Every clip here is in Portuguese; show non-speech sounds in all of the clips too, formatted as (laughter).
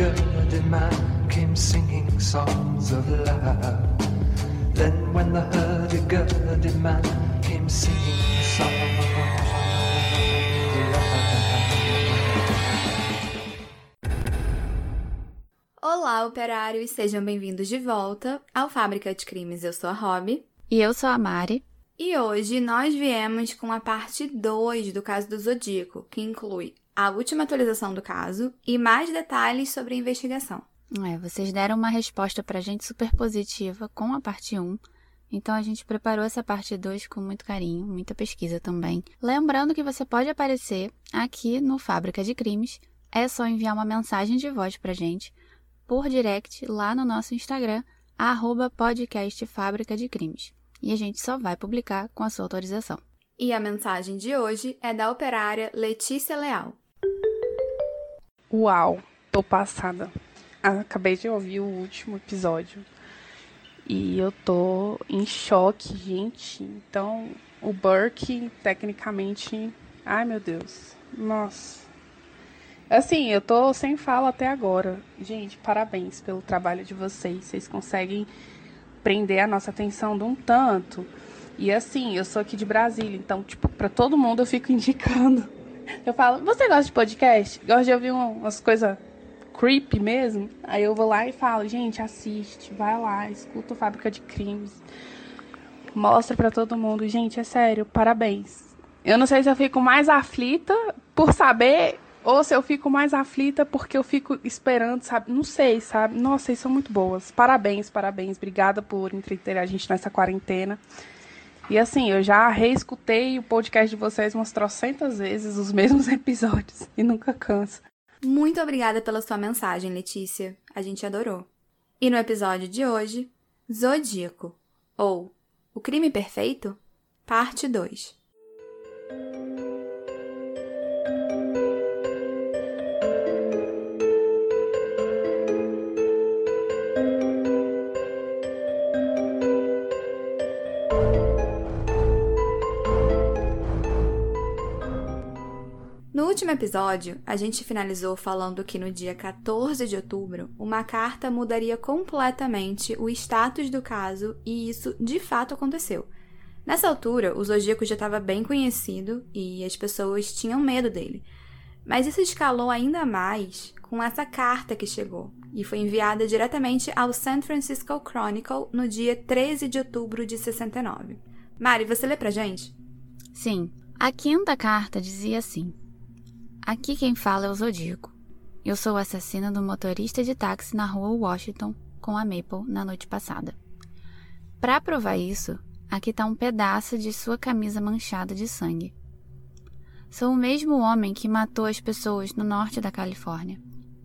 hurdy-gurdy man came singing songs of love. Then when the man came singing songs of love. Olá, operários, sejam bem-vindos de volta ao Fábrica de Crimes. Eu sou a Rob. E eu sou a Mari. E hoje nós viemos com a parte 2 do caso do Zodíaco, que inclui a última atualização do caso e mais detalhes sobre a investigação. É, vocês deram uma resposta pra gente super positiva com a parte 1. Então a gente preparou essa parte 2 com muito carinho, muita pesquisa também. Lembrando que você pode aparecer aqui no Fábrica de Crimes. É só enviar uma mensagem de voz pra gente por direct lá no nosso Instagram, arroba podcast Fábrica de Crimes. E a gente só vai publicar com a sua autorização. E a mensagem de hoje é da operária Letícia Leal. Uau, tô passada. Acabei de ouvir o último episódio e eu tô em choque, gente. Então, o Burke, tecnicamente. Ai, meu Deus. Nossa. Assim, eu tô sem fala até agora. Gente, parabéns pelo trabalho de vocês. Vocês conseguem prender a nossa atenção de um tanto. E assim, eu sou aqui de Brasília, então, tipo, pra todo mundo eu fico (laughs) indicando eu falo, você gosta de podcast? Gosta de ouvir umas coisas creepy mesmo? Aí eu vou lá e falo, gente, assiste, vai lá, escuta o Fábrica de Crimes. Mostra para todo mundo. Gente, é sério, parabéns. Eu não sei se eu fico mais aflita por saber ou se eu fico mais aflita porque eu fico esperando, sabe? Não sei, sabe? Nossa, vocês são muito boas. Parabéns, parabéns. Obrigada por entreter a gente nessa quarentena. E assim, eu já reescutei o podcast de vocês umas trocentas vezes, os mesmos (laughs) episódios, e nunca cansa. Muito obrigada pela sua mensagem, Letícia. A gente adorou. E no episódio de hoje, Zodíaco, ou O Crime Perfeito, parte 2. Último episódio, a gente finalizou falando que no dia 14 de outubro, uma carta mudaria completamente o status do caso e isso de fato aconteceu. Nessa altura, o Zodíaco já estava bem conhecido e as pessoas tinham medo dele. Mas isso escalou ainda mais com essa carta que chegou e foi enviada diretamente ao San Francisco Chronicle no dia 13 de outubro de 69. Mari, você lê pra gente? Sim. A quinta carta dizia assim: Aqui quem fala é o Zodíaco. Eu sou o assassino do motorista de táxi na rua Washington com a Maple na noite passada. Para provar isso, aqui está um pedaço de sua camisa manchada de sangue. Sou o mesmo homem que matou as pessoas no norte da Califórnia.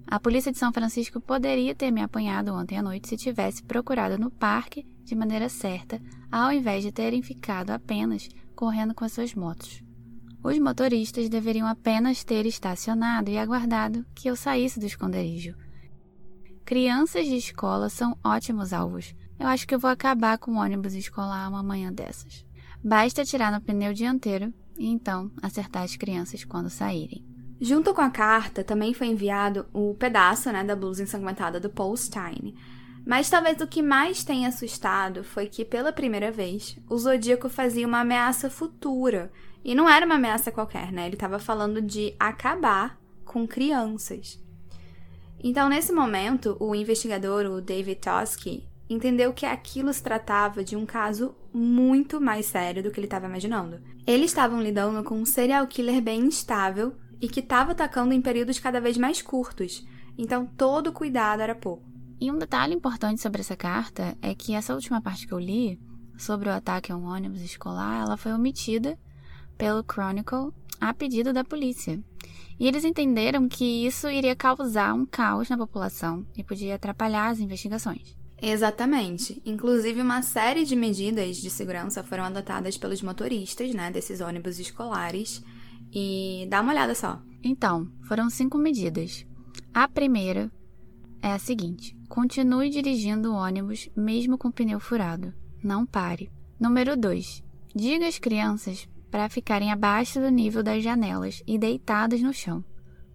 A polícia de São Francisco poderia ter me apanhado ontem à noite se tivesse procurado no parque de maneira certa, ao invés de terem ficado apenas correndo com as suas motos. Os motoristas deveriam apenas ter estacionado e aguardado que eu saísse do esconderijo. Crianças de escola são ótimos alvos. Eu acho que eu vou acabar com o ônibus escolar uma manhã dessas. Basta atirar no pneu dianteiro e então acertar as crianças quando saírem. Junto com a carta, também foi enviado o pedaço né, da blusa ensanguentada do Paul Stein. Mas talvez o que mais tenha assustado foi que, pela primeira vez, o Zodíaco fazia uma ameaça futura e não era uma ameaça qualquer, né? Ele estava falando de acabar com crianças. Então, nesse momento, o investigador, o David Tosky, entendeu que aquilo se tratava de um caso muito mais sério do que ele estava imaginando. Eles estavam lidando com um serial killer bem instável e que estava atacando em períodos cada vez mais curtos. Então, todo cuidado era pouco. E um detalhe importante sobre essa carta é que essa última parte que eu li, sobre o ataque a um ônibus escolar, ela foi omitida pelo Chronicle a pedido da polícia. E eles entenderam que isso iria causar um caos na população e podia atrapalhar as investigações. Exatamente. Inclusive, uma série de medidas de segurança foram adotadas pelos motoristas, né, desses ônibus escolares. E dá uma olhada só. Então, foram cinco medidas. A primeira é a seguinte: continue dirigindo o ônibus mesmo com o pneu furado. Não pare. Número 2. Diga às crianças para ficarem abaixo do nível das janelas e deitadas no chão.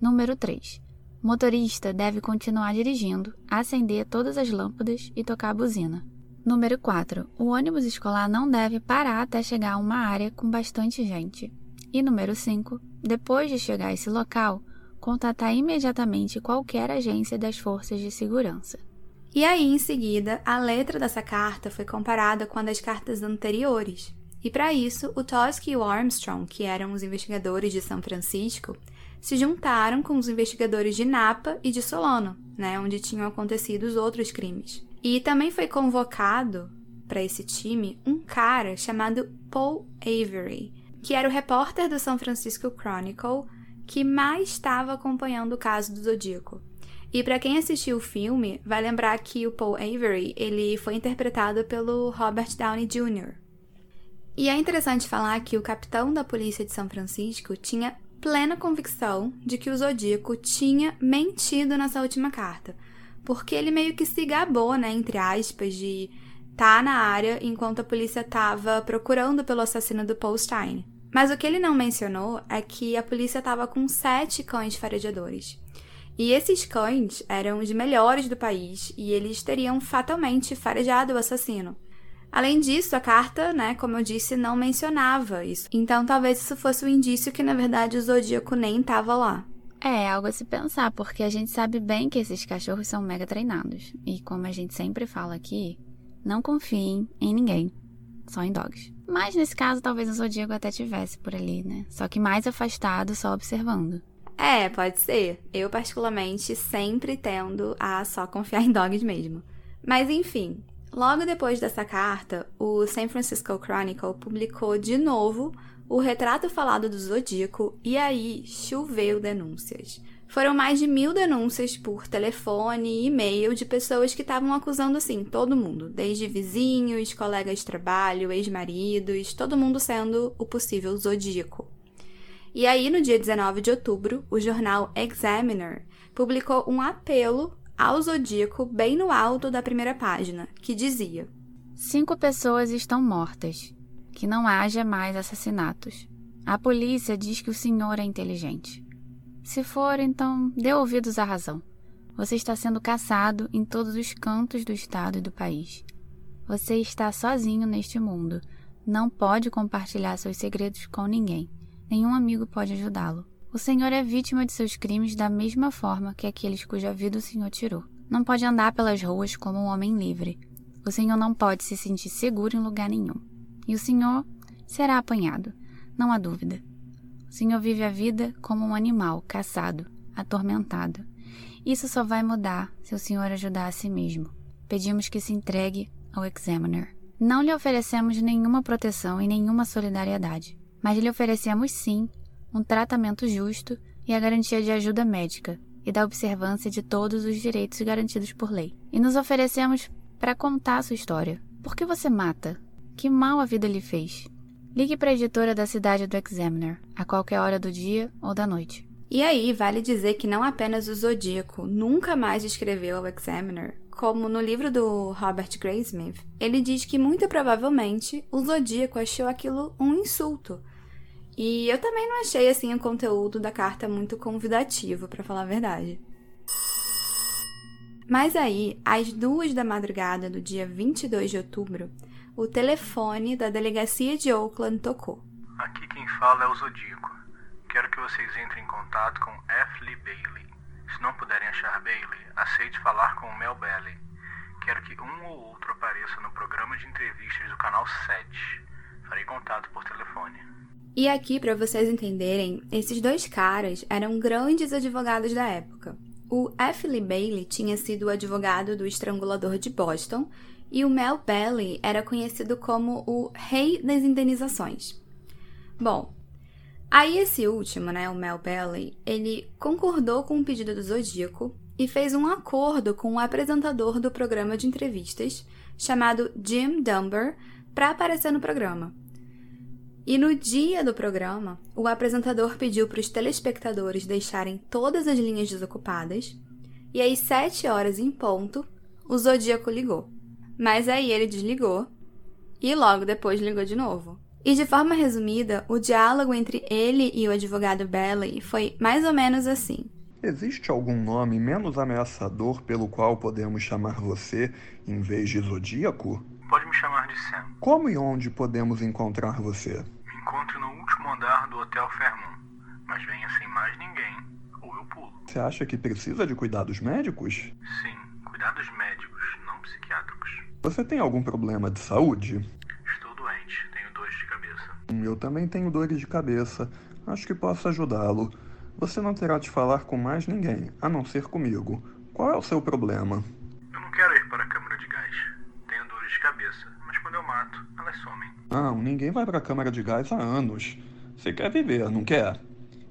Número 3. O motorista deve continuar dirigindo, acender todas as lâmpadas e tocar a buzina. Número 4. O ônibus escolar não deve parar até chegar a uma área com bastante gente. E número 5. Depois de chegar a esse local, contatar imediatamente qualquer agência das forças de segurança. E aí, em seguida, a letra dessa carta foi comparada com a das cartas anteriores. E para isso, o Tosky e o Armstrong, que eram os investigadores de São Francisco, se juntaram com os investigadores de Napa e de Solano, né, onde tinham acontecido os outros crimes. E também foi convocado para esse time um cara chamado Paul Avery, que era o repórter do São Francisco Chronicle que mais estava acompanhando o caso do Zodíaco. E para quem assistiu o filme, vai lembrar que o Paul Avery, ele foi interpretado pelo Robert Downey Jr. E é interessante falar que o capitão da polícia de São Francisco tinha plena convicção de que o Zodíaco tinha mentido nessa última carta, porque ele meio que se gabou, né, entre aspas, de estar tá na área enquanto a polícia estava procurando pelo assassino do Paul Stein. Mas o que ele não mencionou é que a polícia estava com sete cães farejadores. E esses cães eram os melhores do país e eles teriam fatalmente farejado o assassino. Além disso, a carta, né, como eu disse, não mencionava isso. Então talvez isso fosse um indício que na verdade o Zodíaco nem estava lá. É, algo a se pensar, porque a gente sabe bem que esses cachorros são mega treinados. E como a gente sempre fala aqui, não confiem em ninguém, só em dogs. Mas nesse caso, talvez o Zodíaco até tivesse por ali, né? Só que mais afastado, só observando. É, pode ser. Eu, particularmente, sempre tendo a só confiar em dogs mesmo. Mas enfim, Logo depois dessa carta, o San Francisco Chronicle publicou de novo o retrato falado do Zodíaco e aí choveu denúncias. Foram mais de mil denúncias por telefone e e-mail de pessoas que estavam acusando, assim, todo mundo, desde vizinhos, colegas de trabalho, ex-maridos, todo mundo sendo o possível Zodíaco. E aí, no dia 19 de outubro, o jornal Examiner publicou um apelo ao Zodíaco bem no alto da primeira página, que dizia: Cinco pessoas estão mortas. Que não haja mais assassinatos. A polícia diz que o senhor é inteligente. Se for, então dê ouvidos à razão. Você está sendo caçado em todos os cantos do estado e do país. Você está sozinho neste mundo. Não pode compartilhar seus segredos com ninguém. Nenhum amigo pode ajudá-lo. O Senhor é vítima de seus crimes da mesma forma que aqueles cuja vida o Senhor tirou. Não pode andar pelas ruas como um homem livre. O Senhor não pode se sentir seguro em lugar nenhum. E o Senhor será apanhado, não há dúvida. O Senhor vive a vida como um animal caçado, atormentado. Isso só vai mudar se o Senhor ajudar a si mesmo. Pedimos que se entregue ao Examiner. Não lhe oferecemos nenhuma proteção e nenhuma solidariedade, mas lhe oferecemos sim um tratamento justo e a garantia de ajuda médica e da observância de todos os direitos garantidos por lei. E nos oferecemos para contar a sua história. Por que você mata? Que mal a vida lhe fez? Ligue para a editora da cidade do Examiner, a qualquer hora do dia ou da noite. E aí, vale dizer que não apenas o Zodíaco nunca mais escreveu ao Examiner, como no livro do Robert Graysmith, ele diz que muito provavelmente o Zodíaco achou aquilo um insulto e eu também não achei assim o conteúdo da carta muito convidativo, para falar a verdade. Mas aí, às duas da madrugada do dia 22 de outubro, o telefone da delegacia de Oakland tocou. Aqui quem fala é o Zodíaco. Quero que vocês entrem em contato com F. Lee Bailey. Se não puderem achar Bailey, aceite falar com Mel Bailey. Quero que um ou outro apareça no programa de entrevistas do canal 7. Farei contato por telefone. E aqui, para vocês entenderem, esses dois caras eram grandes advogados da época. O F. Lee Bailey tinha sido o advogado do estrangulador de Boston e o Mel Bailey era conhecido como o rei das indenizações. Bom, aí esse último, né, o Mel Bailey, ele concordou com o pedido do Zodíaco e fez um acordo com o apresentador do programa de entrevistas, chamado Jim Dunbar, para aparecer no programa. E no dia do programa, o apresentador pediu para os telespectadores deixarem todas as linhas desocupadas, e às sete horas em ponto, o Zodíaco ligou. Mas aí ele desligou e logo depois ligou de novo. E de forma resumida, o diálogo entre ele e o advogado Bailey foi mais ou menos assim. Existe algum nome menos ameaçador pelo qual podemos chamar você em vez de Zodíaco? Pode me chamar de Sam. Como e onde podemos encontrar você? Me encontre no último andar do Hotel Fairmont. Mas venha sem mais ninguém, ou eu pulo. Você acha que precisa de cuidados médicos? Sim, cuidados médicos, não psiquiátricos. Você tem algum problema de saúde? Estou doente, tenho dores de cabeça. Eu também tenho dores de cabeça. Acho que posso ajudá-lo. Você não terá de falar com mais ninguém, a não ser comigo. Qual é o seu problema? Eu não quero ir para a câmara de gás. Tenho dores de cabeça, mas quando eu mato, elas somem. Não, ninguém vai para a câmara de gás há anos. Você quer viver, não quer?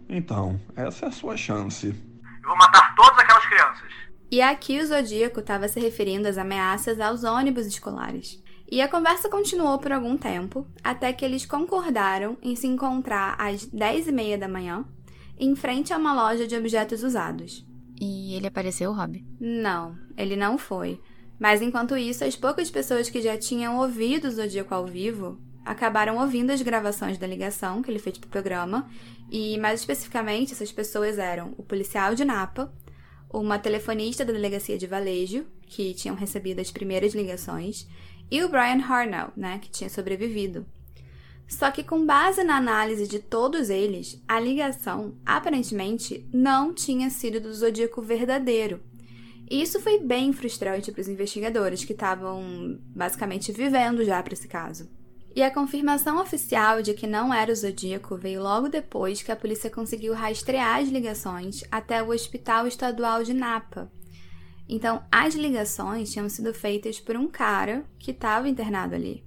Então, essa é a sua chance. Eu vou matar todas aquelas crianças. E aqui o Zodíaco estava se referindo às ameaças aos ônibus escolares. E a conversa continuou por algum tempo, até que eles concordaram em se encontrar às 10 e meia da manhã, em frente a uma loja de objetos usados. E ele apareceu, Rob? Não, ele não foi. Mas enquanto isso, as poucas pessoas que já tinham ouvido o Zodíaco ao vivo acabaram ouvindo as gravações da ligação que ele fez para o programa, e mais especificamente, essas pessoas eram o policial de Napa, uma telefonista da delegacia de Valejo, que tinham recebido as primeiras ligações, e o Brian Harnell, né, que tinha sobrevivido. Só que com base na análise de todos eles, a ligação aparentemente não tinha sido do Zodíaco verdadeiro. E isso foi bem frustrante para os investigadores que estavam basicamente vivendo já para esse caso. E a confirmação oficial de que não era o Zodíaco veio logo depois que a polícia conseguiu rastrear as ligações até o Hospital Estadual de Napa. Então, as ligações tinham sido feitas por um cara que estava internado ali.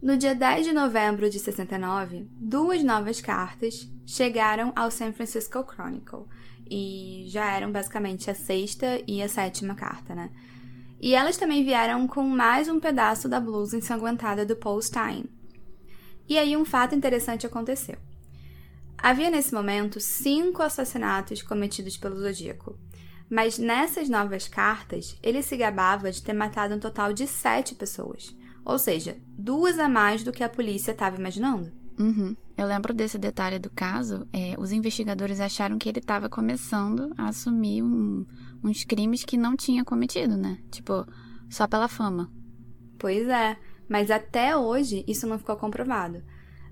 No dia 10 de novembro de 69, duas novas cartas chegaram ao San Francisco Chronicle, e já eram basicamente a sexta e a sétima carta, né? E elas também vieram com mais um pedaço da blusa ensanguentada do Paul Stein. E aí um fato interessante aconteceu. Havia nesse momento cinco assassinatos cometidos pelo Zodíaco, mas nessas novas cartas ele se gabava de ter matado um total de sete pessoas. Ou seja, duas a mais do que a polícia estava imaginando. Uhum. Eu lembro desse detalhe do caso. É, os investigadores acharam que ele estava começando a assumir um, uns crimes que não tinha cometido, né? Tipo, só pela fama. Pois é, mas até hoje isso não ficou comprovado.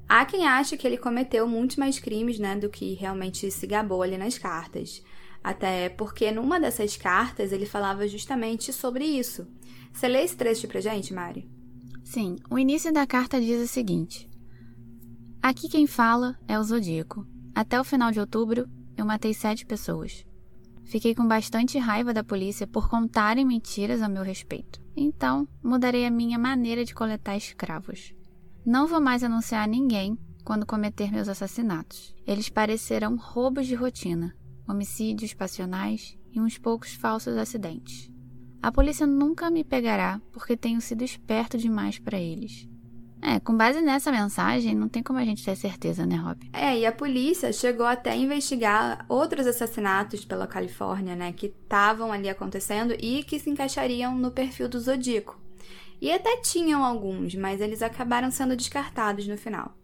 Há quem ache que ele cometeu muitos mais crimes, né, do que realmente se gabou ali nas cartas. Até porque numa dessas cartas ele falava justamente sobre isso. Você lê esse trecho pra gente, Mari? Sim, o início da carta diz o seguinte: Aqui quem fala é o Zodíaco. Até o final de outubro, eu matei sete pessoas. Fiquei com bastante raiva da polícia por contarem mentiras a meu respeito. Então, mudarei a minha maneira de coletar escravos. Não vou mais anunciar a ninguém quando cometer meus assassinatos. Eles parecerão roubos de rotina, homicídios passionais e uns poucos falsos acidentes. A polícia nunca me pegará porque tenho sido esperto demais para eles. É, com base nessa mensagem, não tem como a gente ter certeza, né, Rob? É, e a polícia chegou até a investigar outros assassinatos pela Califórnia, né, que estavam ali acontecendo e que se encaixariam no perfil do Zodíaco. E até tinham alguns, mas eles acabaram sendo descartados no final.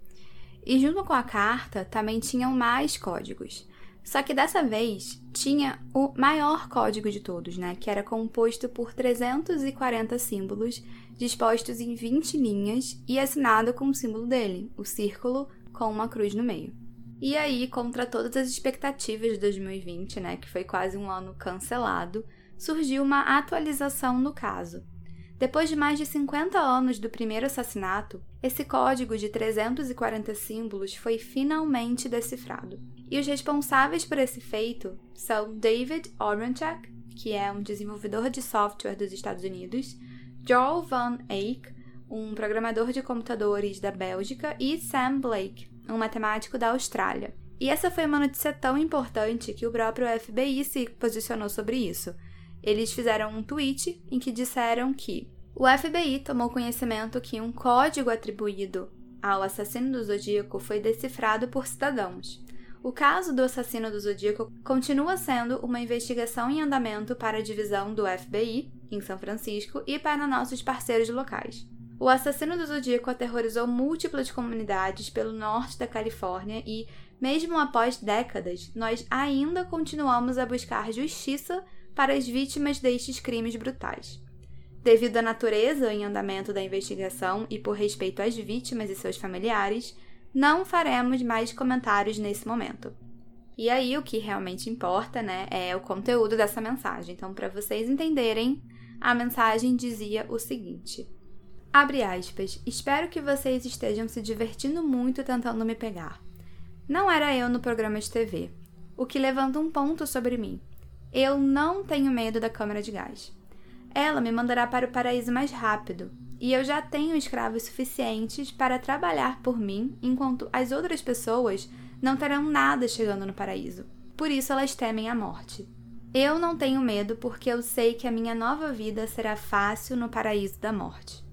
E junto com a carta também tinham mais códigos. Só que dessa vez tinha o maior código de todos, né? Que era composto por 340 símbolos dispostos em 20 linhas e assinado com o símbolo dele, o círculo com uma cruz no meio. E aí, contra todas as expectativas de 2020, né, que foi quase um ano cancelado, surgiu uma atualização no caso. Depois de mais de 50 anos do primeiro assassinato, esse código de 340 símbolos foi finalmente decifrado. E os responsáveis por esse feito são David Oranchak, que é um desenvolvedor de software dos Estados Unidos, Joel Van Eyck, um programador de computadores da Bélgica, e Sam Blake, um matemático da Austrália. E essa foi uma notícia tão importante que o próprio FBI se posicionou sobre isso. Eles fizeram um tweet em que disseram que o FBI tomou conhecimento que um código atribuído ao assassino do Zodíaco foi decifrado por cidadãos. O caso do assassino do Zodíaco continua sendo uma investigação em andamento para a divisão do FBI, em São Francisco, e para nossos parceiros locais. O assassino do Zodíaco aterrorizou múltiplas comunidades pelo norte da Califórnia e, Mesmo após décadas, nós ainda continuamos a buscar justiça para as vítimas destes crimes brutais. Devido à natureza em andamento da investigação e por respeito às vítimas e seus familiares, não faremos mais comentários nesse momento. E aí o que realmente importa, né, é o conteúdo dessa mensagem. Então, para vocês entenderem, a mensagem dizia o seguinte: Abre aspas, espero que vocês estejam se divertindo muito tentando me pegar. Não era eu no programa de TV, o que levanta um ponto sobre mim. Eu não tenho medo da câmara de gás. Ela me mandará para o paraíso mais rápido, e eu já tenho escravos suficientes para trabalhar por mim, enquanto as outras pessoas não terão nada chegando no paraíso. Por isso elas temem a morte. Eu não tenho medo porque eu sei que a minha nova vida será fácil no paraíso da morte.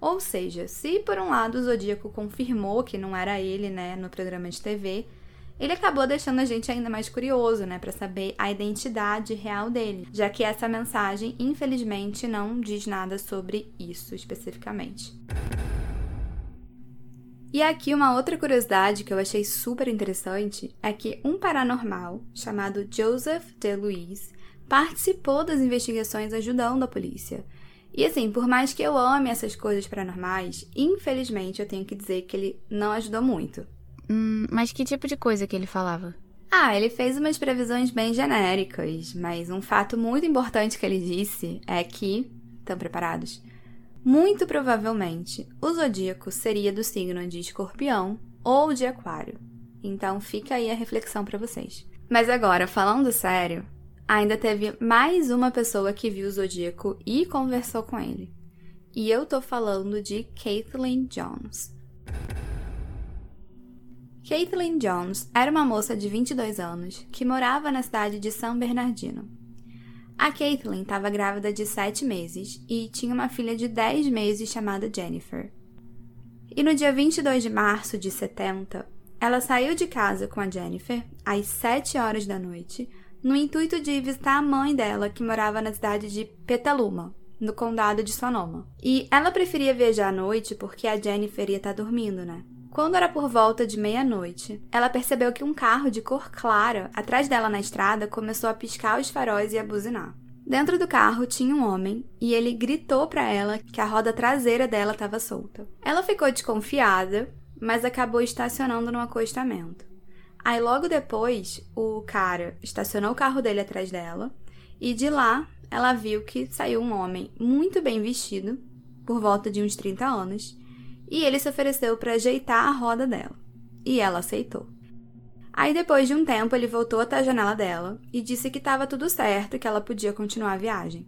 Ou seja, se por um lado o Zodíaco confirmou que não era ele, né, no programa de TV, ele acabou deixando a gente ainda mais curioso, né, para saber a identidade real dele, já que essa mensagem, infelizmente, não diz nada sobre isso especificamente. E aqui uma outra curiosidade que eu achei super interessante é que um paranormal chamado Joseph DeLuise participou das investigações ajudando a polícia. E assim, por mais que eu ame essas coisas paranormais, infelizmente eu tenho que dizer que ele não ajudou muito. Hum, mas que tipo de coisa que ele falava? Ah, ele fez umas previsões bem genéricas, mas um fato muito importante que ele disse é que. Estão preparados? Muito provavelmente o zodíaco seria do signo de Escorpião ou de Aquário. Então fica aí a reflexão para vocês. Mas agora, falando sério, ainda teve mais uma pessoa que viu o zodíaco e conversou com ele. E eu tô falando de Kathleen Jones. Caitlin Jones era uma moça de 22 anos que morava na cidade de São Bernardino. A Caitlin estava grávida de 7 meses e tinha uma filha de 10 meses chamada Jennifer. E no dia 22 de março de 70, ela saiu de casa com a Jennifer às 7 horas da noite, no intuito de visitar a mãe dela, que morava na cidade de Petaluma, no condado de Sonoma. E ela preferia viajar à noite porque a Jennifer ia estar tá dormindo, né? Quando era por volta de meia-noite, ela percebeu que um carro de cor clara atrás dela na estrada começou a piscar os faróis e a buzinar. Dentro do carro tinha um homem e ele gritou para ela que a roda traseira dela estava solta. Ela ficou desconfiada, mas acabou estacionando no acostamento. Aí logo depois, o cara estacionou o carro dele atrás dela e de lá ela viu que saiu um homem muito bem vestido, por volta de uns 30 anos, e ele se ofereceu para ajeitar a roda dela. E ela aceitou. Aí depois de um tempo ele voltou até a janela dela e disse que estava tudo certo e que ela podia continuar a viagem.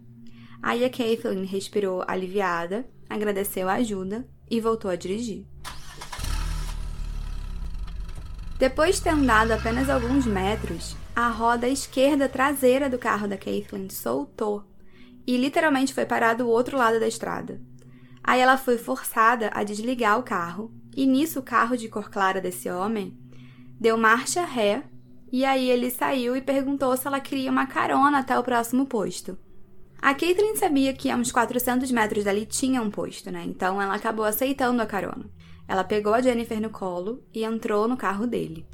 Aí a Kathleen respirou aliviada, agradeceu a ajuda e voltou a dirigir. Depois de ter andado apenas alguns metros, a roda esquerda traseira do carro da Kathleen soltou e literalmente foi parar do outro lado da estrada. Aí ela foi forçada a desligar o carro, e nisso o carro de cor clara desse homem deu marcha ré, e aí ele saiu e perguntou se ela queria uma carona até o próximo posto. A Caitlin sabia que a uns 400 metros dali tinha um posto, né? Então ela acabou aceitando a carona. Ela pegou a Jennifer no colo e entrou no carro dele.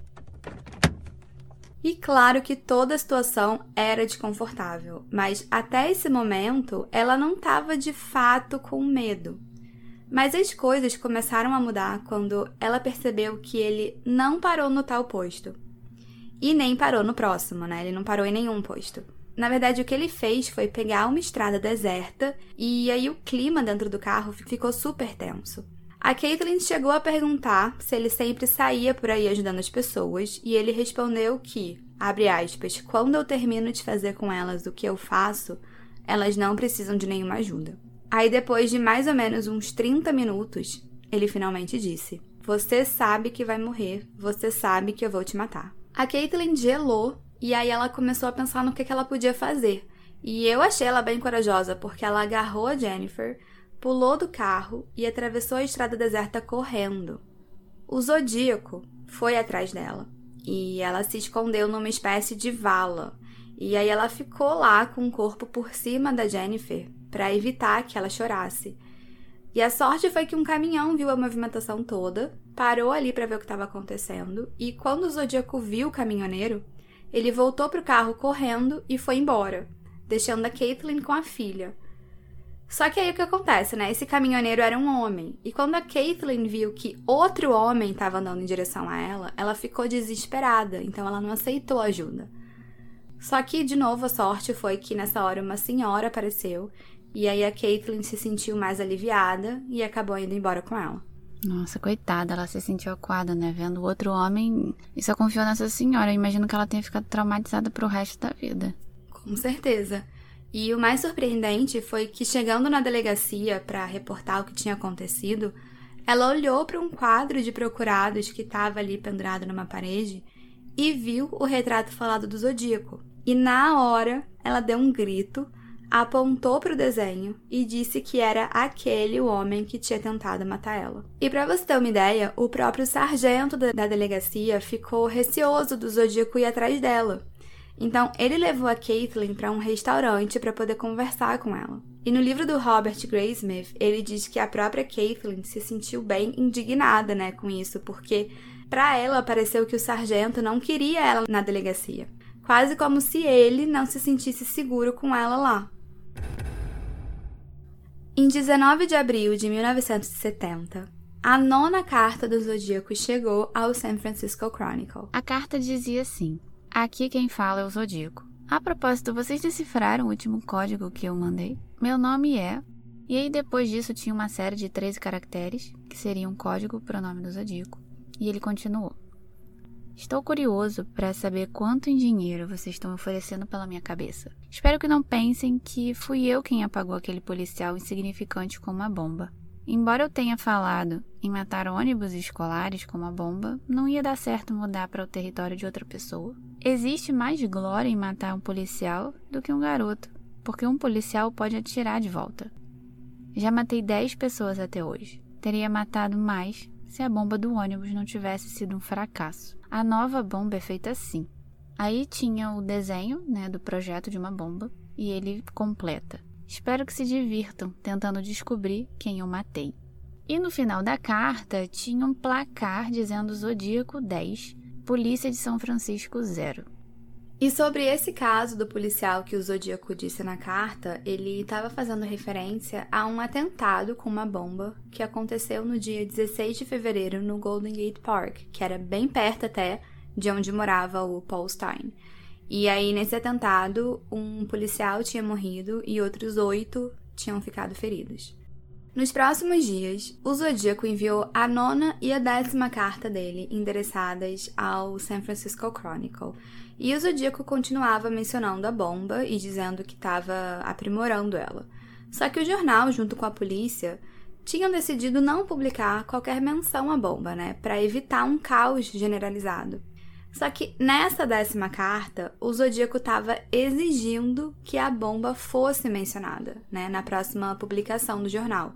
E claro que toda a situação era desconfortável, mas até esse momento ela não estava de fato com medo. Mas as coisas começaram a mudar quando ela percebeu que ele não parou no tal posto. E nem parou no próximo, né? Ele não parou em nenhum posto. Na verdade, o que ele fez foi pegar uma estrada deserta e aí o clima dentro do carro ficou super tenso. A Caitlin chegou a perguntar se ele sempre saía por aí ajudando as pessoas e ele respondeu que, abre aspas, quando eu termino de fazer com elas o que eu faço, elas não precisam de nenhuma ajuda. Aí, depois de mais ou menos uns 30 minutos, ele finalmente disse: Você sabe que vai morrer, você sabe que eu vou te matar. A Caitlyn gelou e aí ela começou a pensar no que, que ela podia fazer. E eu achei ela bem corajosa, porque ela agarrou a Jennifer, pulou do carro e atravessou a estrada deserta correndo. O Zodíaco foi atrás dela e ela se escondeu numa espécie de vala. E aí ela ficou lá com o corpo por cima da Jennifer, para evitar que ela chorasse. E a sorte foi que um caminhão viu a movimentação toda parou ali para ver o que estava acontecendo e quando o Zodíaco viu o caminhoneiro, ele voltou pro carro correndo e foi embora, deixando a Caitlyn com a filha. Só que aí o que acontece, né? Esse caminhoneiro era um homem. E quando a Caitlyn viu que outro homem estava andando em direção a ela, ela ficou desesperada. Então ela não aceitou ajuda. Só que, de novo, a sorte foi que nessa hora uma senhora apareceu. E aí a Caitlyn se sentiu mais aliviada e acabou indo embora com ela. Nossa, coitada, ela se sentiu acuada, né? Vendo outro homem e só confiou nessa senhora. Eu imagino que ela tenha ficado traumatizada pro resto da vida. Com certeza. E o mais surpreendente foi que, chegando na delegacia para reportar o que tinha acontecido, ela olhou para um quadro de procurados que estava ali pendurado numa parede e viu o retrato falado do Zodíaco. E na hora, ela deu um grito, apontou para o desenho e disse que era aquele o homem que tinha tentado matar ela. E para você ter uma ideia, o próprio sargento da delegacia ficou receoso do Zodíaco ir atrás dela então, ele levou a Caitlin para um restaurante para poder conversar com ela. E no livro do Robert Graysmith, ele diz que a própria Caitlin se sentiu bem indignada, né, com isso, porque para ela pareceu que o sargento não queria ela na delegacia, quase como se ele não se sentisse seguro com ela lá. Em 19 de abril de 1970, a nona carta do Zodíaco chegou ao San Francisco Chronicle. A carta dizia assim: Aqui quem fala é o Zodíaco. A propósito, vocês decifraram o último código que eu mandei? Meu nome é. E aí depois disso tinha uma série de 13 caracteres, que seria um código para o nome do Zodíaco. E ele continuou. Estou curioso para saber quanto em dinheiro vocês estão oferecendo pela minha cabeça. Espero que não pensem que fui eu quem apagou aquele policial insignificante com uma bomba. Embora eu tenha falado em matar ônibus escolares com uma bomba, não ia dar certo mudar para o território de outra pessoa. Existe mais glória em matar um policial do que um garoto, porque um policial pode atirar de volta. Já matei 10 pessoas até hoje. Teria matado mais se a bomba do ônibus não tivesse sido um fracasso. A nova bomba é feita assim. Aí tinha o desenho né, do projeto de uma bomba e ele completa. Espero que se divirtam tentando descobrir quem eu matei. E no final da carta tinha um placar dizendo Zodíaco 10, Polícia de São Francisco 0. E sobre esse caso do policial que o Zodíaco disse na carta, ele estava fazendo referência a um atentado com uma bomba que aconteceu no dia 16 de fevereiro no Golden Gate Park, que era bem perto até de onde morava o Paul Stein. E aí, nesse atentado, um policial tinha morrido e outros oito tinham ficado feridos. Nos próximos dias, o Zodíaco enviou a nona e a décima carta dele, endereçadas ao San Francisco Chronicle. E o Zodíaco continuava mencionando a bomba e dizendo que estava aprimorando ela. Só que o jornal, junto com a polícia, tinham decidido não publicar qualquer menção à bomba, né, para evitar um caos generalizado. Só que nessa décima carta, o Zodíaco estava exigindo que a bomba fosse mencionada, né, na próxima publicação do jornal.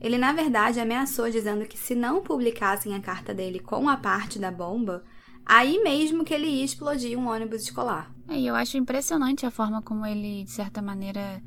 Ele, na verdade, ameaçou dizendo que se não publicassem a carta dele com a parte da bomba, aí mesmo que ele ia explodir um ônibus escolar. É, e eu acho impressionante a forma como ele, de certa maneira,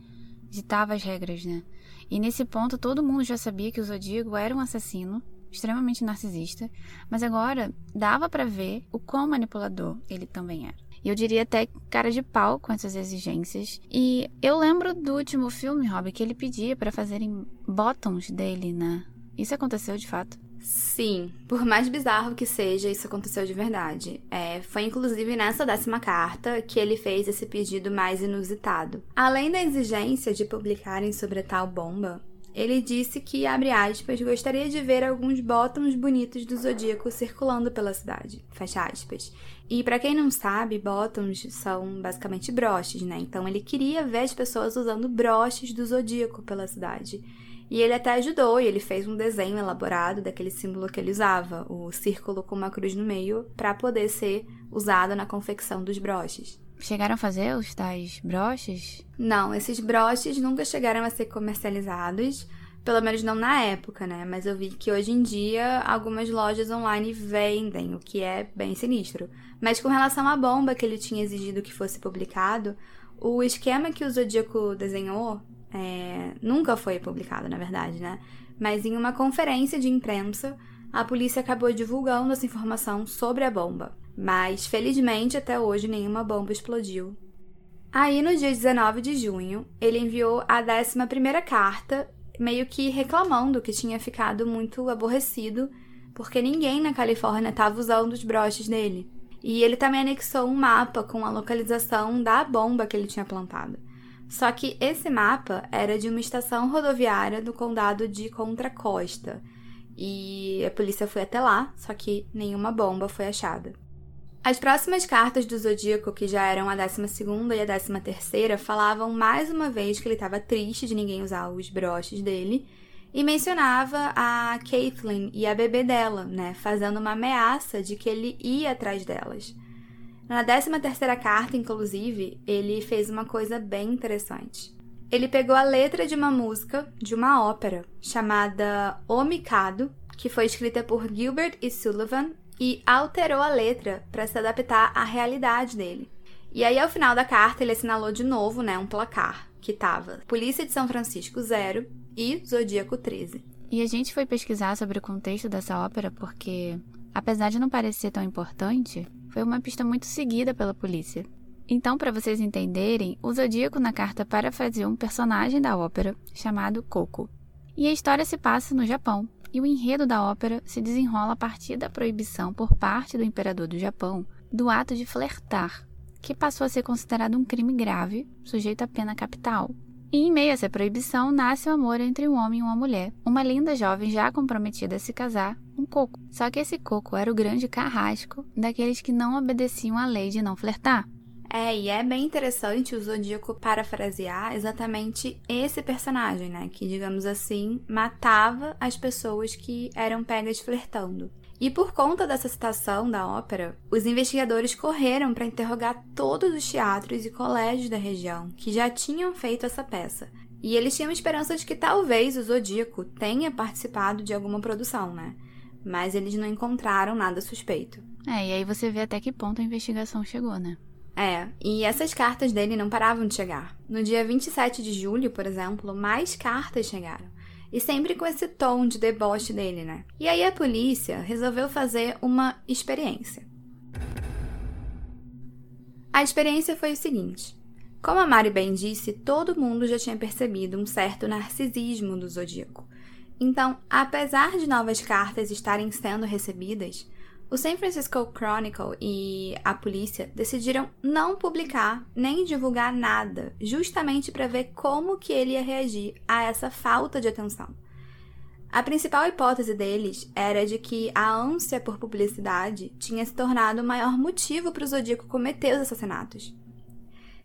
ditava as regras, né? E nesse ponto, todo mundo já sabia que o Zodíaco era um assassino, extremamente narcisista, mas agora dava para ver o quão manipulador ele também era. E eu diria até cara de pau com essas exigências. E eu lembro do último filme, Rob, que ele pedia para fazerem bottoms dele, né? Isso aconteceu de fato? Sim, por mais bizarro que seja, isso aconteceu de verdade. É, foi inclusive nessa décima carta que ele fez esse pedido mais inusitado. Além da exigência de publicarem sobre a tal bomba, ele disse que, abre aspas, gostaria de ver alguns bottoms bonitos do Zodíaco circulando pela cidade, fecha aspas. E para quem não sabe, bottoms são basicamente broches, né? Então ele queria ver as pessoas usando broches do Zodíaco pela cidade. E ele até ajudou, e ele fez um desenho elaborado daquele símbolo que ele usava, o círculo com uma cruz no meio, para poder ser usado na confecção dos broches. Chegaram a fazer os tais broches? Não, esses broches nunca chegaram a ser comercializados, pelo menos não na época, né? Mas eu vi que hoje em dia algumas lojas online vendem, o que é bem sinistro. Mas com relação à bomba que ele tinha exigido que fosse publicado, o esquema que o Zodíaco desenhou é, nunca foi publicado, na verdade, né? Mas em uma conferência de imprensa, a polícia acabou divulgando essa informação sobre a bomba. Mas, felizmente, até hoje nenhuma bomba explodiu. Aí, no dia 19 de junho, ele enviou a 11 carta, meio que reclamando que tinha ficado muito aborrecido porque ninguém na Califórnia estava usando os broches dele. E ele também anexou um mapa com a localização da bomba que ele tinha plantado. Só que esse mapa era de uma estação rodoviária do condado de Contra Costa. E a polícia foi até lá, só que nenhuma bomba foi achada. As próximas cartas do Zodíaco, que já eram a 12 e a 13, falavam mais uma vez que ele estava triste de ninguém usar os broches dele e mencionava a Caitlyn e a bebê dela, né, fazendo uma ameaça de que ele ia atrás delas. Na 13 terceira carta, inclusive, ele fez uma coisa bem interessante. Ele pegou a letra de uma música de uma ópera chamada O Mikado, que foi escrita por Gilbert e Sullivan, e alterou a letra para se adaptar à realidade dele. E aí, ao final da carta, ele assinalou de novo, né, um placar que tava Polícia de São Francisco 0 e Zodíaco 13. E a gente foi pesquisar sobre o contexto dessa ópera porque, apesar de não parecer tão importante, foi uma pista muito seguida pela polícia. Então, para vocês entenderem, o Zodíaco na carta parafraseou um personagem da ópera chamado Coco. E a história se passa no Japão, e o enredo da ópera se desenrola a partir da proibição por parte do imperador do Japão do ato de flertar, que passou a ser considerado um crime grave, sujeito a pena capital. E em meio a essa proibição, nasce o amor entre um homem e uma mulher, uma linda jovem já comprometida a se casar, um coco. Só que esse coco era o grande carrasco daqueles que não obedeciam à lei de não flertar. É, e é bem interessante o Zodíaco parafrasear exatamente esse personagem, né? Que, digamos assim, matava as pessoas que eram pegas flertando. E por conta dessa citação da ópera, os investigadores correram para interrogar todos os teatros e colégios da região que já tinham feito essa peça. E eles tinham esperança de que talvez o Zodíaco tenha participado de alguma produção, né? Mas eles não encontraram nada suspeito. É, e aí você vê até que ponto a investigação chegou, né? É, e essas cartas dele não paravam de chegar. No dia 27 de julho, por exemplo, mais cartas chegaram. E sempre com esse tom de deboche dele, né? E aí a polícia resolveu fazer uma experiência. A experiência foi o seguinte: como a Mari bem disse, todo mundo já tinha percebido um certo narcisismo do zodíaco. Então, apesar de novas cartas estarem sendo recebidas, o San Francisco Chronicle e a polícia decidiram não publicar nem divulgar nada, justamente para ver como que ele ia reagir a essa falta de atenção. A principal hipótese deles era de que a ânsia por publicidade tinha se tornado o maior motivo para o Zodíaco cometer os assassinatos.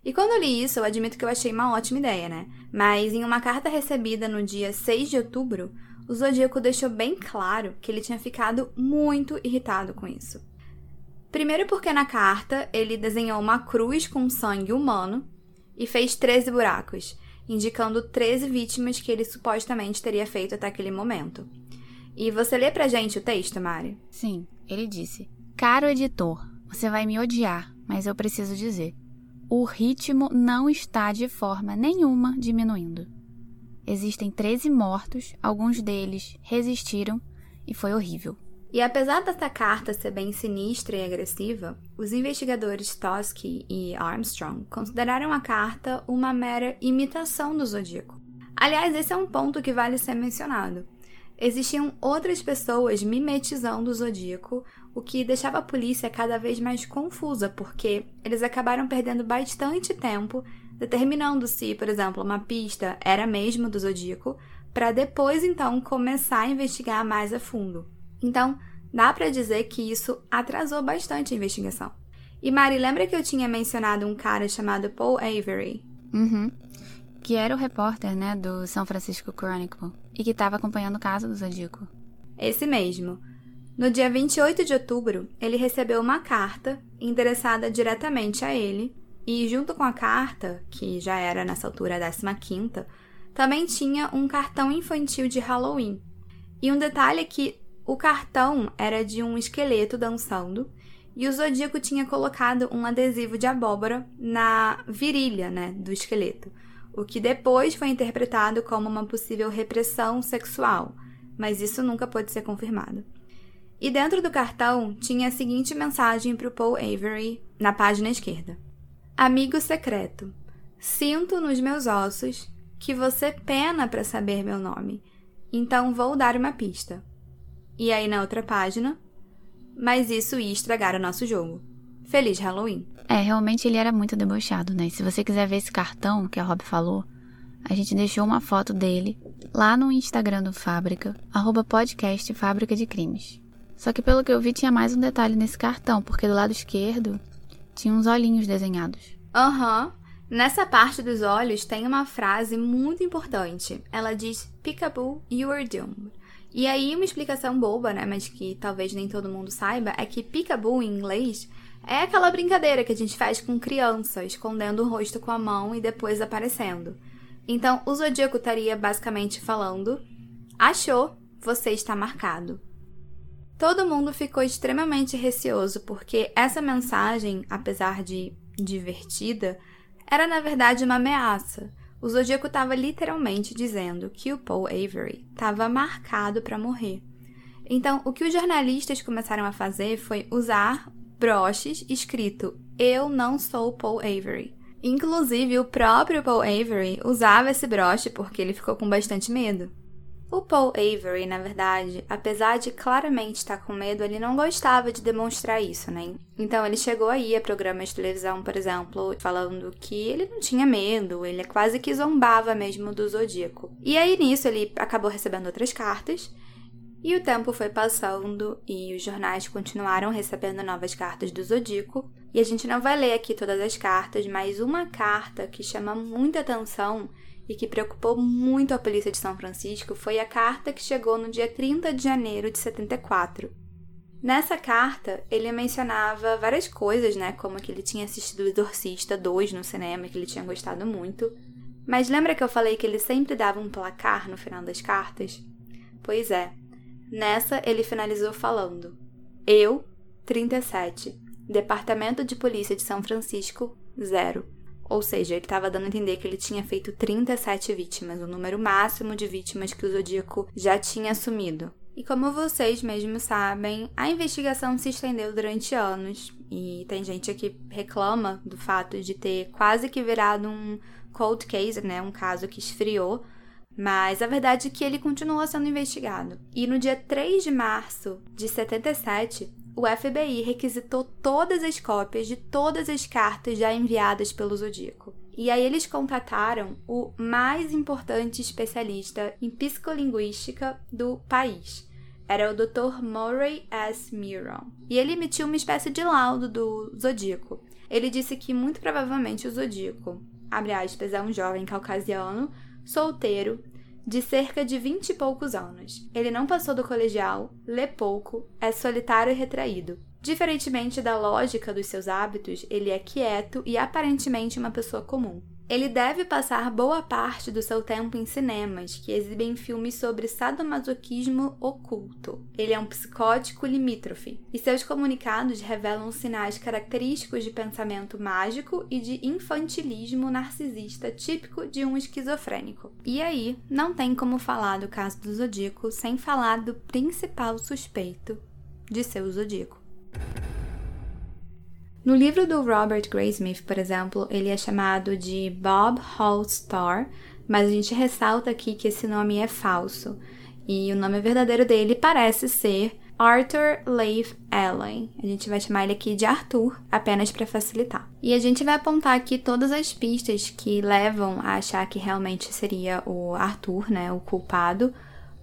E quando eu li isso, eu admito que eu achei uma ótima ideia, né? Mas em uma carta recebida no dia 6 de outubro, o Zodíaco deixou bem claro que ele tinha ficado muito irritado com isso. Primeiro, porque na carta ele desenhou uma cruz com sangue humano e fez 13 buracos, indicando 13 vítimas que ele supostamente teria feito até aquele momento. E você lê pra gente o texto, Mari? Sim, ele disse: Caro editor, você vai me odiar, mas eu preciso dizer. O ritmo não está de forma nenhuma diminuindo. Existem 13 mortos, alguns deles resistiram e foi horrível. E apesar dessa carta ser bem sinistra e agressiva, os investigadores Tosky e Armstrong consideraram a carta uma mera imitação do Zodíaco. Aliás, esse é um ponto que vale ser mencionado. Existiam outras pessoas mimetizando o Zodíaco, o que deixava a polícia cada vez mais confusa, porque eles acabaram perdendo bastante tempo determinando se, por exemplo, uma pista era mesmo do zodíaco, para depois então começar a investigar mais a fundo. Então, dá para dizer que isso atrasou bastante a investigação. E Mari, lembra que eu tinha mencionado um cara chamado Paul Avery? Uhum. Que era o repórter, né, do São Francisco Chronicle e que estava acompanhando o caso do Zodíaco. Esse mesmo. No dia 28 de outubro, ele recebeu uma carta endereçada diretamente a ele e junto com a carta, que já era nessa altura a 15, também tinha um cartão infantil de Halloween. E um detalhe é que o cartão era de um esqueleto dançando e o Zodíaco tinha colocado um adesivo de abóbora na virilha né, do esqueleto, o que depois foi interpretado como uma possível repressão sexual, mas isso nunca pôde ser confirmado. E dentro do cartão tinha a seguinte mensagem para o Paul Avery na página esquerda: Amigo secreto, sinto nos meus ossos que você pena para saber meu nome, então vou dar uma pista. E aí na outra página, mas isso ia estragar o nosso jogo. Feliz Halloween! É, realmente ele era muito debochado, né? Se você quiser ver esse cartão que a Rob falou, a gente deixou uma foto dele lá no Instagram do Fábrica, arroba podcast Fábrica de Crimes. Só que pelo que eu vi tinha mais um detalhe nesse cartão, porque do lado esquerdo tinha uns olhinhos desenhados. Aham. Uhum. Nessa parte dos olhos tem uma frase muito importante. Ela diz: Peekaboo, you are doomed. E aí, uma explicação boba, né? Mas que talvez nem todo mundo saiba, é que peekaboo em inglês é aquela brincadeira que a gente faz com criança, escondendo o rosto com a mão e depois aparecendo. Então, o zodíaco estaria basicamente falando: Achou, você está marcado. Todo mundo ficou extremamente receoso porque essa mensagem, apesar de divertida, era na verdade uma ameaça. O Zodíaco estava literalmente dizendo que o Paul Avery estava marcado para morrer. Então, o que os jornalistas começaram a fazer foi usar broches escrito Eu não sou Paul Avery. Inclusive, o próprio Paul Avery usava esse broche porque ele ficou com bastante medo. O Paul Avery, na verdade, apesar de claramente estar com medo, ele não gostava de demonstrar isso, né? Então ele chegou aí a programas de televisão, por exemplo, falando que ele não tinha medo, ele quase que zombava mesmo do Zodíaco. E aí nisso ele acabou recebendo outras cartas. E o tempo foi passando e os jornais continuaram recebendo novas cartas do Zodíaco. E a gente não vai ler aqui todas as cartas, mas uma carta que chama muita atenção e que preocupou muito a polícia de São Francisco foi a carta que chegou no dia 30 de janeiro de 74. Nessa carta, ele mencionava várias coisas, né, como que ele tinha assistido o Exorcista 2 no cinema, que ele tinha gostado muito. Mas lembra que eu falei que ele sempre dava um placar no final das cartas? Pois é. Nessa, ele finalizou falando: Eu, 37, Departamento de Polícia de São Francisco, 0. Ou seja, ele estava dando a entender que ele tinha feito 37 vítimas, o número máximo de vítimas que o Zodíaco já tinha assumido. E como vocês mesmos sabem, a investigação se estendeu durante anos e tem gente que reclama do fato de ter quase que virado um cold case, né, um caso que esfriou, mas a verdade é que ele continuou sendo investigado. E no dia 3 de março de 77, o FBI requisitou todas as cópias de todas as cartas já enviadas pelo Zodíaco. E aí eles contataram o mais importante especialista em psicolinguística do país. Era o Dr. Murray S. Miron. E ele emitiu uma espécie de laudo do Zodíaco. Ele disse que muito provavelmente o Zodíaco, abre aspas, é um jovem caucasiano, solteiro, de cerca de vinte e poucos anos. Ele não passou do colegial, lê pouco, é solitário e retraído. Diferentemente da lógica dos seus hábitos, ele é quieto e aparentemente uma pessoa comum. Ele deve passar boa parte do seu tempo em cinemas, que exibem filmes sobre sadomasoquismo oculto. Ele é um psicótico limítrofe, e seus comunicados revelam sinais característicos de pensamento mágico e de infantilismo narcisista típico de um esquizofrênico. E aí, não tem como falar do caso do Zodíaco sem falar do principal suspeito de seu Zodíaco. No livro do Robert Graysmith, por exemplo, ele é chamado de Bob Hallstar, mas a gente ressalta aqui que esse nome é falso. E o nome verdadeiro dele parece ser Arthur Leif Allen. A gente vai chamar ele aqui de Arthur, apenas para facilitar. E a gente vai apontar aqui todas as pistas que levam a achar que realmente seria o Arthur, né, o culpado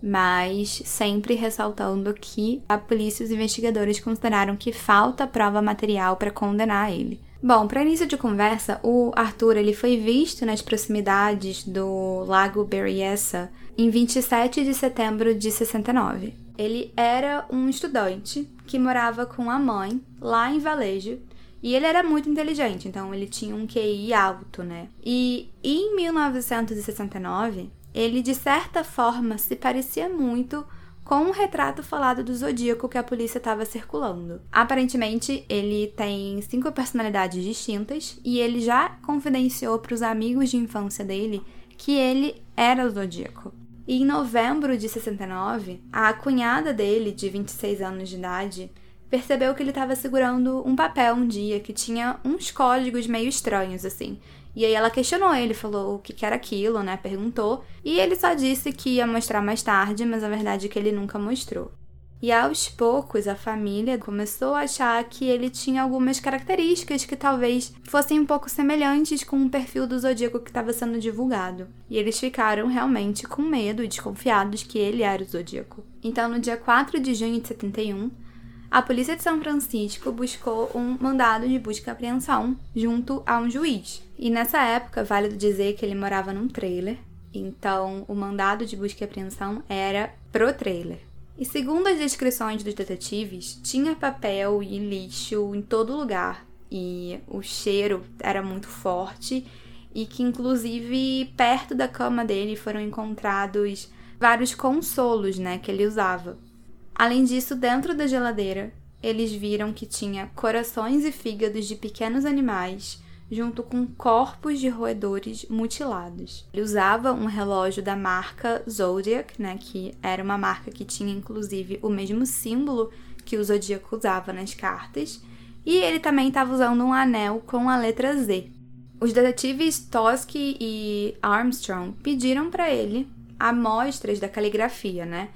mas sempre ressaltando que a polícia e os investigadores consideraram que falta prova material para condenar ele. Bom, para início de conversa, o Arthur ele foi visto nas proximidades do Lago Berryessa em 27 de setembro de 69. Ele era um estudante que morava com a mãe lá em Valejo e ele era muito inteligente, então ele tinha um QI alto, né? E em 1969, ele de certa forma se parecia muito com um retrato falado do zodíaco que a polícia estava circulando. Aparentemente, ele tem cinco personalidades distintas e ele já confidenciou para os amigos de infância dele que ele era o zodíaco. E em novembro de 69, a cunhada dele, de 26 anos de idade, percebeu que ele estava segurando um papel um dia que tinha uns códigos meio estranhos, assim. E aí ela questionou ele, falou o que, era aquilo, né? Perguntou. E ele só disse que ia mostrar mais tarde, mas a verdade é que ele nunca mostrou. E aos poucos a família começou a achar que ele tinha algumas características que talvez fossem um pouco semelhantes com o perfil do zodíaco que estava sendo divulgado. E eles ficaram realmente com medo e desconfiados que ele era o zodíaco. Então, no dia 4 de junho de 71, a polícia de São Francisco buscou um mandado de busca e apreensão junto a um juiz. E nessa época, válido dizer que ele morava num trailer, então o mandado de busca e apreensão era pro trailer. E segundo as descrições dos detetives, tinha papel e lixo em todo lugar. E o cheiro era muito forte e que inclusive perto da cama dele foram encontrados vários consolos, né, que ele usava. Além disso, dentro da geladeira, eles viram que tinha corações e fígados de pequenos animais, junto com corpos de roedores mutilados. Ele usava um relógio da marca Zodiac, né, que era uma marca que tinha inclusive o mesmo símbolo que o Zodíaco usava nas cartas, e ele também estava usando um anel com a letra Z. Os detetives Tosky e Armstrong pediram para ele amostras da caligrafia, né?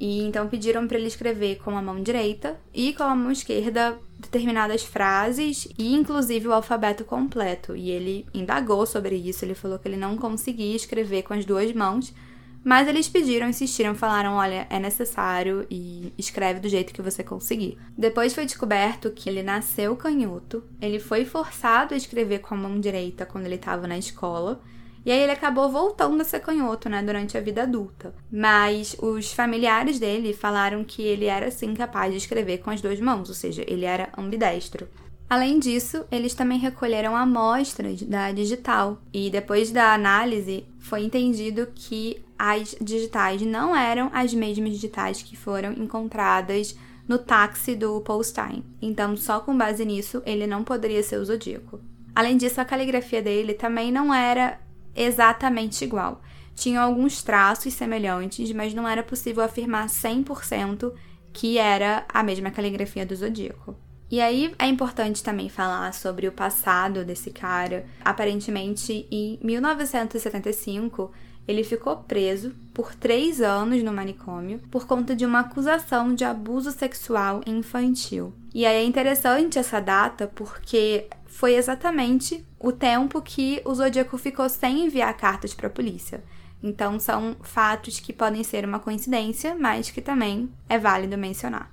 E então pediram para ele escrever com a mão direita e com a mão esquerda determinadas frases e inclusive o alfabeto completo. E ele indagou sobre isso, ele falou que ele não conseguia escrever com as duas mãos, mas eles pediram, insistiram, falaram: olha, é necessário e escreve do jeito que você conseguir. Depois foi descoberto que ele nasceu canhoto, ele foi forçado a escrever com a mão direita quando ele estava na escola e aí ele acabou voltando a ser canhoto, né, durante a vida adulta. Mas os familiares dele falaram que ele era sim capaz de escrever com as duas mãos, ou seja, ele era ambidestro. Além disso, eles também recolheram amostras da digital e depois da análise foi entendido que as digitais não eram as mesmas digitais que foram encontradas no táxi do Paul Stein. Então, só com base nisso, ele não poderia ser o Zodíaco. Além disso, a caligrafia dele também não era exatamente igual. Tinham alguns traços semelhantes, mas não era possível afirmar 100% que era a mesma caligrafia do Zodíaco. E aí é importante também falar sobre o passado desse cara. Aparentemente, em 1975, ele ficou preso por três anos no manicômio por conta de uma acusação de abuso sexual infantil. E aí é interessante essa data porque foi exatamente o tempo que o Zodíaco ficou sem enviar cartas para a polícia. Então são fatos que podem ser uma coincidência, mas que também é válido mencionar.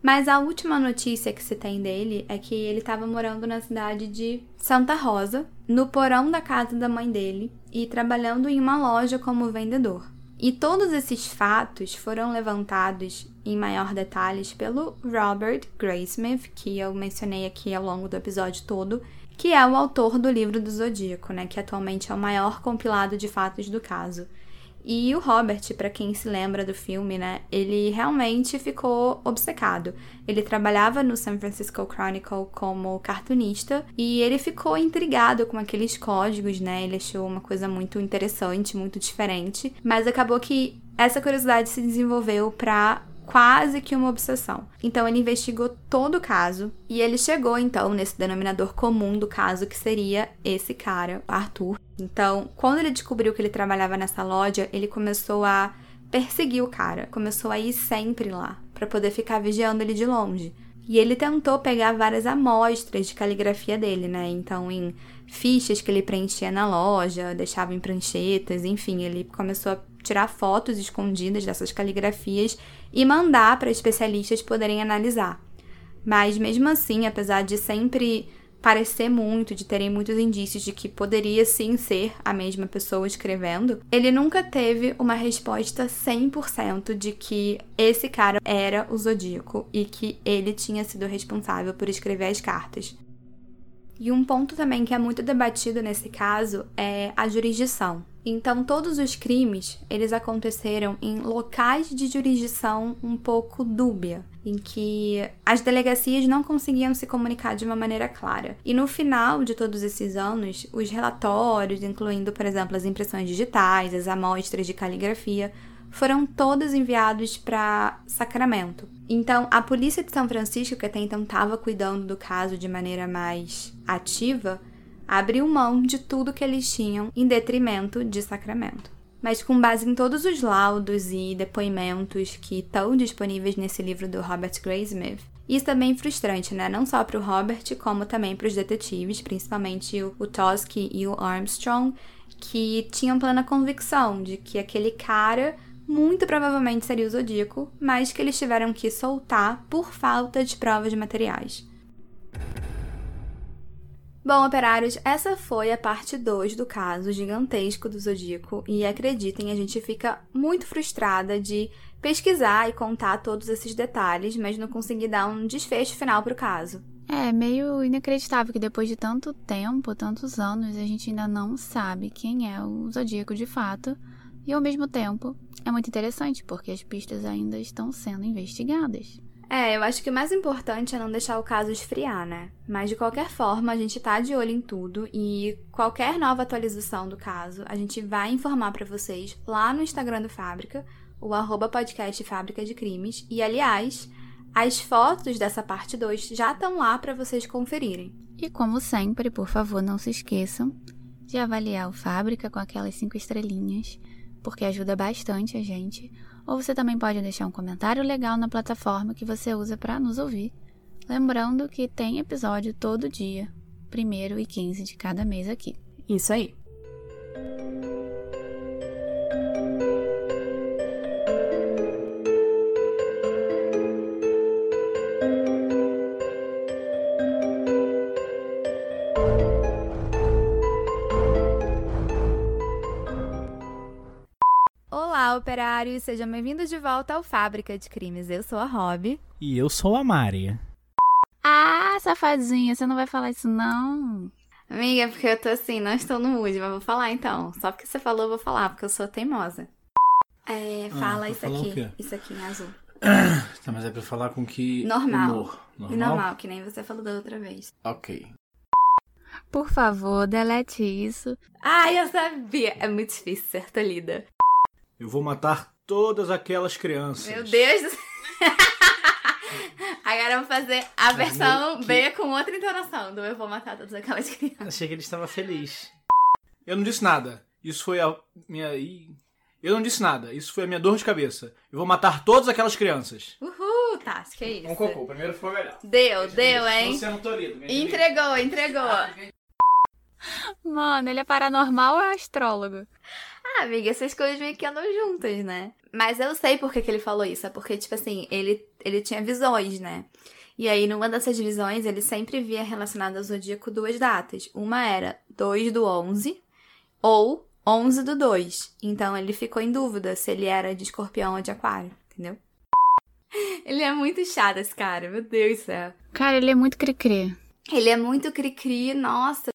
Mas a última notícia que se tem dele é que ele estava morando na cidade de Santa Rosa, no porão da casa da mãe dele e trabalhando em uma loja como vendedor. E todos esses fatos foram levantados em maior detalhes pelo Robert Graysmith, que eu mencionei aqui ao longo do episódio todo, que é o autor do livro do Zodíaco, né, que atualmente é o maior compilado de fatos do caso. E o Robert, para quem se lembra do filme, né, ele realmente ficou obcecado. Ele trabalhava no San Francisco Chronicle como cartunista e ele ficou intrigado com aqueles códigos, né? Ele achou uma coisa muito interessante, muito diferente, mas acabou que essa curiosidade se desenvolveu para quase que uma obsessão. Então ele investigou todo o caso e ele chegou então nesse denominador comum do caso que seria esse cara, Arthur. Então, quando ele descobriu que ele trabalhava nessa loja, ele começou a perseguir o cara, começou a ir sempre lá para poder ficar vigiando ele de longe. E ele tentou pegar várias amostras de caligrafia dele, né? Então, em fichas que ele preenchia na loja, deixava em pranchetas, enfim, ele começou a tirar fotos escondidas dessas caligrafias e mandar para especialistas poderem analisar. Mas mesmo assim, apesar de sempre parecer muito, de terem muitos indícios de que poderia sim ser a mesma pessoa escrevendo, ele nunca teve uma resposta 100% de que esse cara era o Zodíaco e que ele tinha sido responsável por escrever as cartas. E um ponto também que é muito debatido nesse caso é a jurisdição. Então, todos os crimes, eles aconteceram em locais de jurisdição um pouco dúbia. em que as delegacias não conseguiam se comunicar de uma maneira clara. E no final de todos esses anos, os relatórios, incluindo, por exemplo, as impressões digitais, as amostras de caligrafia, foram todos enviados para Sacramento. Então, a polícia de São Francisco, que até então estava cuidando do caso de maneira mais ativa, abriu mão de tudo que eles tinham em detrimento de Sacramento. Mas com base em todos os laudos e depoimentos que estão disponíveis nesse livro do Robert Graysmith, isso é bem frustrante, né? Não só para o Robert, como também para os detetives, principalmente o, o Tosky e o Armstrong, que tinham plena convicção de que aquele cara muito provavelmente seria o Zodíaco, mas que eles tiveram que soltar por falta de provas materiais. Bom, operários, essa foi a parte 2 do caso gigantesco do Zodíaco e acreditem, a gente fica muito frustrada de pesquisar e contar todos esses detalhes, mas não conseguir dar um desfecho final pro caso. É meio inacreditável que depois de tanto tempo, tantos anos, a gente ainda não sabe quem é o Zodíaco de fato. E ao mesmo tempo, é muito interessante porque as pistas ainda estão sendo investigadas. É, eu acho que o mais importante é não deixar o caso esfriar, né? Mas de qualquer forma, a gente tá de olho em tudo e qualquer nova atualização do caso, a gente vai informar para vocês lá no Instagram do Fábrica, o arroba podcast Fábrica de Crimes. E aliás, as fotos dessa parte 2 já estão lá para vocês conferirem. E como sempre, por favor, não se esqueçam de avaliar o Fábrica com aquelas cinco estrelinhas porque ajuda bastante a gente. Ou você também pode deixar um comentário legal na plataforma que você usa para nos ouvir. Lembrando que tem episódio todo dia, primeiro e 15 de cada mês aqui. Isso aí. Operários, sejam bem-vindos de volta ao Fábrica de Crimes. Eu sou a Rob. E eu sou a Mari. Ah, safadinha, você não vai falar isso não? Amiga, porque eu tô assim, não estou no mood, mas vou falar então. Só porque você falou, eu vou falar, porque eu sou teimosa. É, ah, fala ah, isso aqui. Isso aqui em azul. (clears throat) tá, mas é pra falar com que. Normal. Humor. Normal? Normal, que nem você falou da outra vez. Ok. Por favor, delete isso. Ai, eu sabia. É muito difícil ser tolhida. Eu vou matar todas aquelas crianças. Meu Deus do céu. (laughs) Agora eu vou fazer a versão que... B com outra entonação do Eu vou matar todas aquelas crianças. Achei que ele estava feliz. Eu não disse nada. Isso foi a minha. Eu não disse nada. Isso foi a minha dor de cabeça. Eu vou matar todas aquelas crianças. Uhul, tá, que é isso. Um cocô. Primeiro foi melhor. Deu, Deixa deu, hein? Luciano Toledo. Entregou, entregou. Mano, ele é paranormal ou é astrólogo? Ah, amiga, essas coisas meio que andam juntas, né? Mas eu sei por que, que ele falou isso. É porque, tipo assim, ele, ele tinha visões, né? E aí, numa dessas visões, ele sempre via relacionado ao zodíaco duas datas. Uma era 2 do 11 ou 11 do 2. Então, ele ficou em dúvida se ele era de escorpião ou de aquário, entendeu? (laughs) Ele é muito chato, esse cara. Meu Deus do céu. Cara, ele é muito cri-cri. Ele é muito cri-cri, nossa.